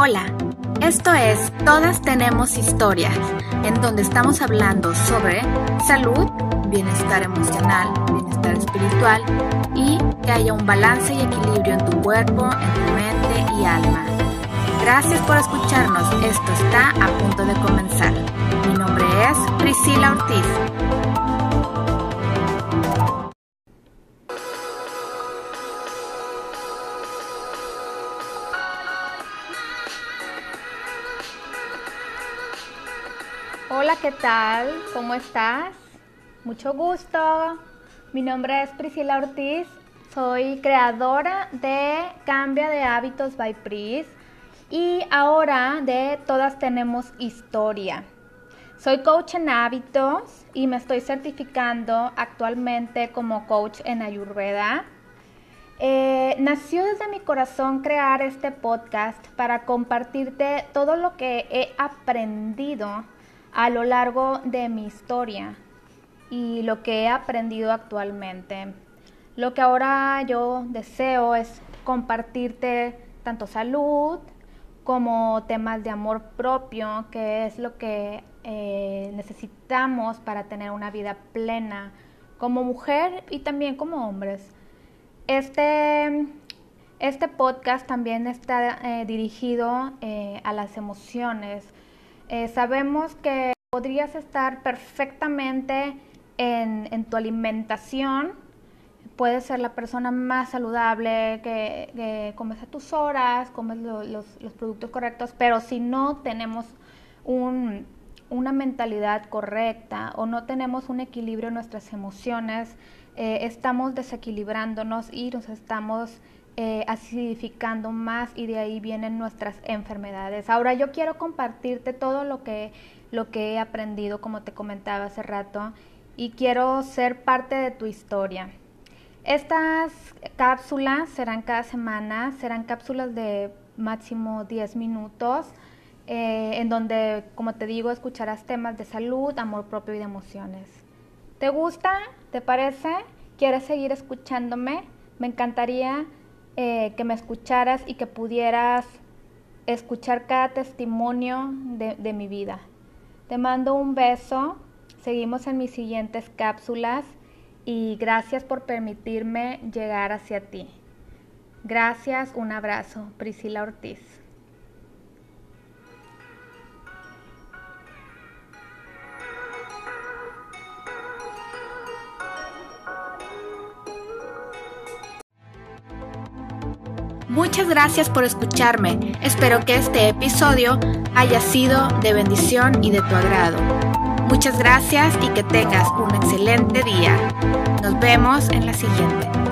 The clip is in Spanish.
Hola, esto es Todas tenemos historias, en donde estamos hablando sobre salud, bienestar emocional, bienestar espiritual y que haya un balance y equilibrio en tu cuerpo, en tu mente y alma. Gracias por escucharnos, esto está a punto de comenzar. Mi nombre es Priscila Ortiz. Hola, ¿qué tal? ¿Cómo estás? Mucho gusto. Mi nombre es Priscila Ortiz. Soy creadora de Cambia de Hábitos by Pris y ahora de Todas Tenemos Historia. Soy coach en hábitos y me estoy certificando actualmente como coach en Ayurveda. Eh, nació desde mi corazón crear este podcast para compartirte todo lo que he aprendido a lo largo de mi historia y lo que he aprendido actualmente. Lo que ahora yo deseo es compartirte tanto salud como temas de amor propio, que es lo que eh, necesitamos para tener una vida plena como mujer y también como hombres. Este, este podcast también está eh, dirigido eh, a las emociones, eh, sabemos que podrías estar perfectamente en, tu alimentación, puedes ser la persona más saludable, que, comes a tus horas, comes los, productos correctos, pero si no tenemos una mentalidad correcta o no tenemos un equilibrio en nuestras emociones, eh, estamos desequilibrándonos y nos estamos eh, acidificando más y de ahí vienen nuestras enfermedades. Ahora yo quiero compartirte todo lo que, lo que he aprendido, como te comentaba hace rato, y quiero ser parte de tu historia. Estas cápsulas serán cada semana, serán cápsulas de máximo 10 minutos, eh, en donde, como te digo, escucharás temas de salud, amor propio y de emociones. ¿Te gusta? ¿Te parece? ¿Quieres seguir escuchándome? Me encantaría eh, que me escucharas y que pudieras escuchar cada testimonio de, de mi vida. Te mando un beso, seguimos en mis siguientes cápsulas y gracias por permitirme llegar hacia ti. Gracias, un abrazo, Priscila Ortiz. Muchas gracias por escucharme. Espero que este episodio haya sido de bendición y de tu agrado. Muchas gracias y que tengas un excelente día. Nos vemos en la siguiente.